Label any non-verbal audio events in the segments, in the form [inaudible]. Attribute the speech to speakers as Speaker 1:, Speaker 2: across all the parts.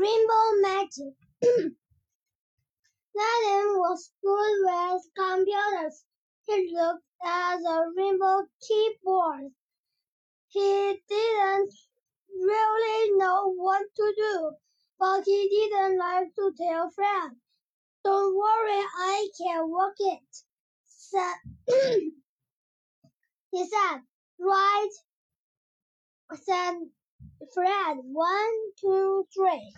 Speaker 1: Rainbow Magic [clears throat] Aladdin was good with computers. He looked at the rainbow keyboard. He didn't really know what to do, but he didn't like to tell Fred. Don't worry, I can work it, said [clears throat] he said. Right, said Fred. One, two, three.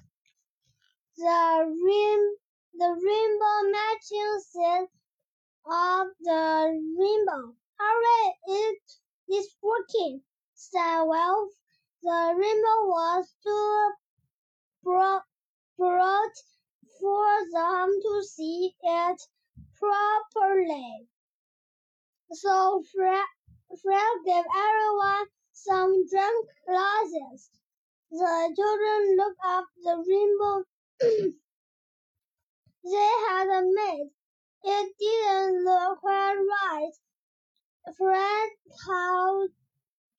Speaker 1: The rim, the rainbow matching set of the rainbow. Hurry, it is working, said Wolf. The rainbow was too broad, broad for them to see it properly. So Fred, Fred gave everyone some drum glasses. The children looked up the rainbow they had made. It didn't look quite right. Fred told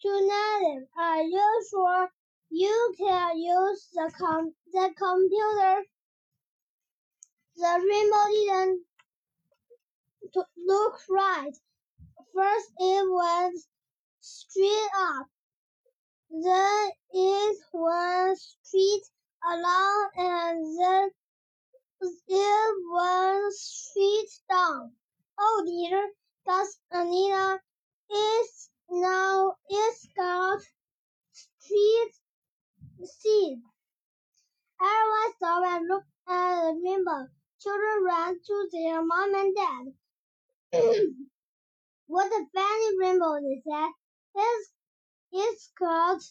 Speaker 1: to Nathan, Are you sure you can use the com the computer? The rainbow didn't look right. First it went straight up. Then it went straight along and then it went straight down. Oh dear, gasped Anita. It's now it's got straight seed. Everyone stopped and looked at the rainbow. Children ran to their mom and dad. [clears throat] what a funny rainbow, they said. It's, it's got.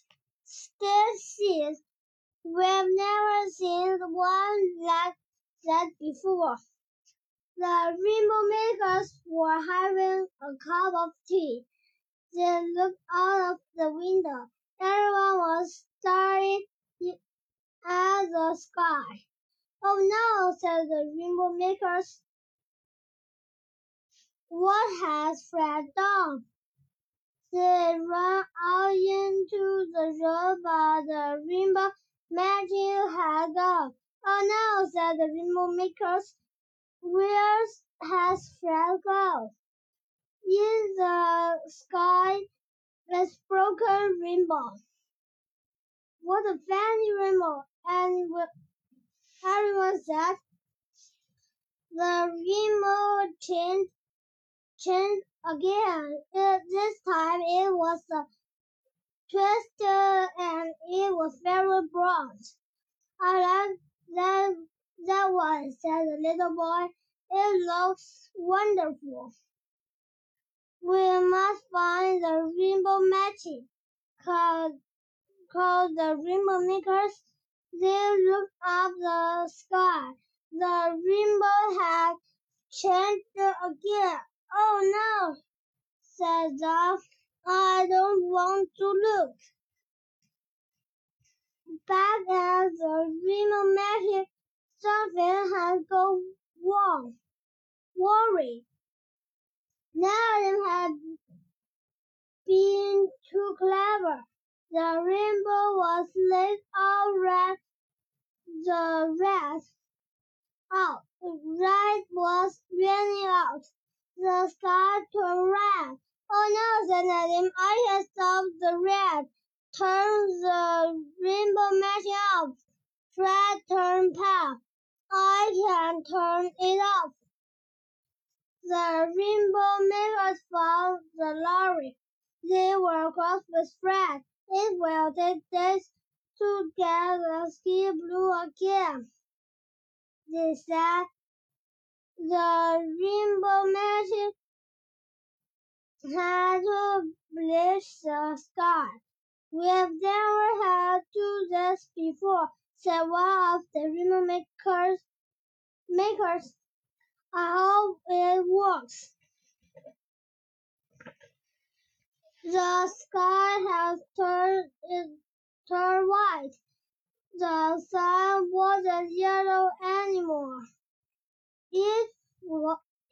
Speaker 1: We've never seen one like that before. The rainbow makers were having a cup of tea. They looked out of the window. Everyone was staring at the sky. Oh no, said the rainbow makers. What has Fred done? They ran out into the road, but the rainbow magic had gone. Oh no, said the rainbow makers. Where has Fred gone? In the sky, is broken rainbow. What a funny rainbow! Said the rainbow changed, changed again. It, this time it was a twisted and it was very broad. I like that, that one, said the little boy. It looks wonderful. We must find the rainbow magic, called, called the rainbow makers. They looked up the sky. The rainbow had changed again. Oh no, said Duck. I don't want to look. Back at the rainbow magic, something had gone wrong. Worry. Now had been too clever. The rainbow was lit all red. The red out. The red was raining out. The sky turned red. Oh no, said Nadim. I can stop the red. Turn the rainbow magic off. Fred turned pale. I can turn it off. The rainbow makers found the lorry. They were cross with Fred. It will to get the sky blue again. They said the rainbow magic had to bleach the sky. We've never had to do this before, said one of the rainbow makers. Makers, I hope it works. The sky has turned turned white. The sun wasn't yellow anymore. It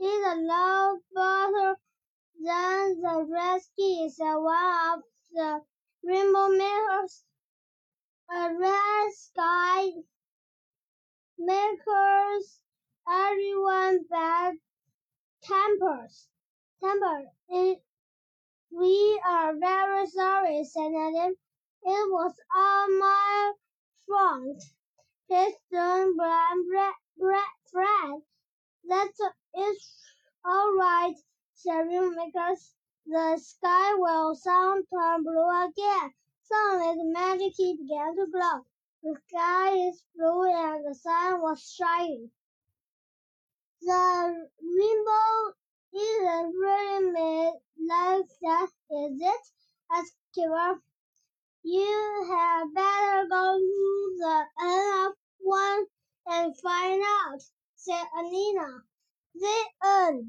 Speaker 1: is a lot better than the red skies said one of the rainbow makers. A red sky makes everyone bad tempers. Temper. It, we are very sorry, said Adam. It was all my fault. Please don't blame Fred. That is all right, said because the sky will turn blue again. Suddenly the magic key began to glow. The sky is blue and the sun was shining. The rainbow isn't really made like that, is it? asked Kira. You had better go to the end of one and find out, said Anneena. The end.